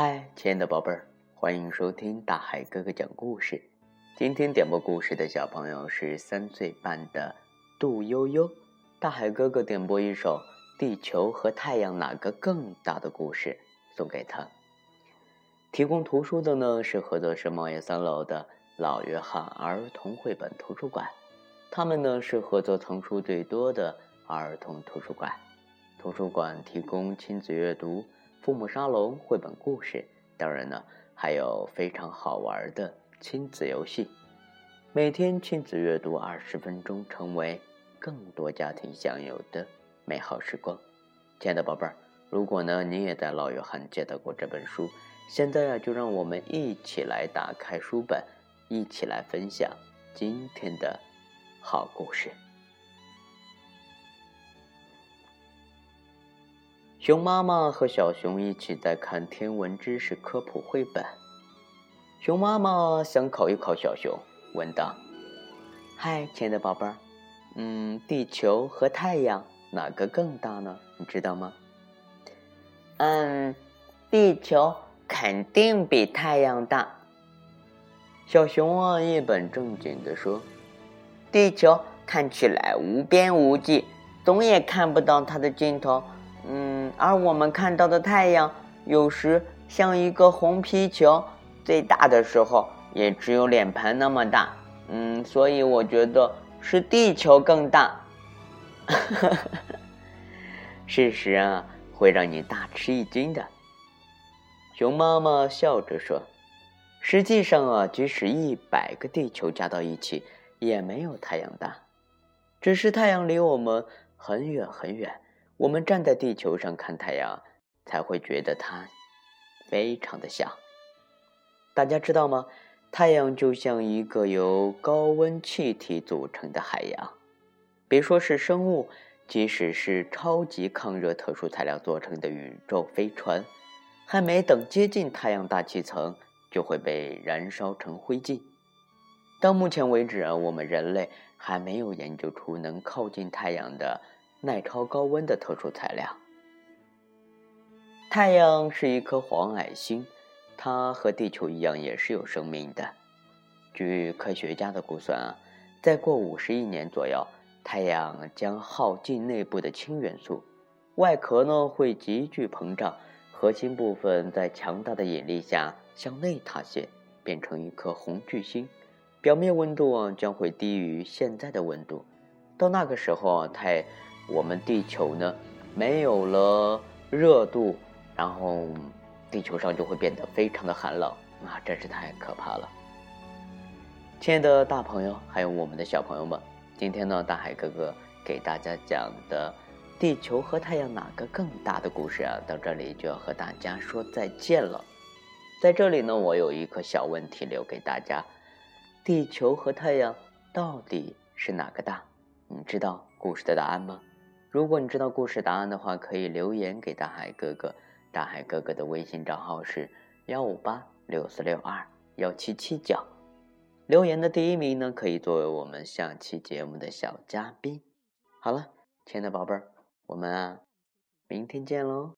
嗨，亲爱的宝贝儿，欢迎收听大海哥哥讲故事。今天点播故事的小朋友是三岁半的杜悠悠。大海哥哥点播一首《地球和太阳哪个更大》的故事送给他。提供图书的呢是合作社茂业三楼的老约翰儿童绘本图书馆，他们呢是合作藏书最多的儿童图书馆。图书馆提供亲子阅读、父母沙龙、绘本故事，当然呢还有非常好玩的亲子游戏。每天亲子阅读二十分钟，成为更多家庭享有的美好时光。亲爱的宝贝儿，如果呢你也在老约翰接到过这本书，现在啊就让我们一起来打开书本，一起来分享今天的好故事。熊妈妈和小熊一起在看天文知识科普绘本。熊妈妈想考一考小熊，问道：“嗨，亲爱的宝贝儿，嗯，地球和太阳哪个更大呢？你知道吗？”“嗯，地球肯定比太阳大。”小熊啊一本正经地说：“地球看起来无边无际，总也看不到它的尽头。”嗯，而我们看到的太阳有时像一个红皮球，最大的时候也只有脸盆那么大。嗯，所以我觉得是地球更大。事实啊，会让你大吃一惊的。熊妈妈笑着说：“实际上啊，即使一百个地球加到一起，也没有太阳大。只是太阳离我们很远很远。”我们站在地球上看太阳，才会觉得它非常的小。大家知道吗？太阳就像一个由高温气体组成的海洋。别说是生物，即使是超级抗热特殊材料做成的宇宙飞船，还没等接近太阳大气层，就会被燃烧成灰烬。到目前为止啊，我们人类还没有研究出能靠近太阳的。耐超高温的特殊材料。太阳是一颗黄矮星，它和地球一样也是有生命的。据科学家的估算啊，再过五十亿年左右，太阳将耗尽内部的氢元素，外壳呢会急剧膨胀，核心部分在强大的引力下向内塌陷，变成一颗红巨星。表面温度将会低于现在的温度。到那个时候啊，太我们地球呢，没有了热度，然后地球上就会变得非常的寒冷啊，真是太可怕了。亲爱的大朋友，还有我们的小朋友们，今天呢，大海哥哥给大家讲的地球和太阳哪个更大的故事啊，到这里就要和大家说再见了。在这里呢，我有一个小问题留给大家：地球和太阳到底是哪个大？你知道故事的答案吗？如果你知道故事答案的话，可以留言给大海哥哥。大海哥哥的微信账号是幺五八六四六二幺七七九。留言的第一名呢，可以作为我们下期节目的小嘉宾。好了，亲爱的宝贝儿，我们啊，明天见喽。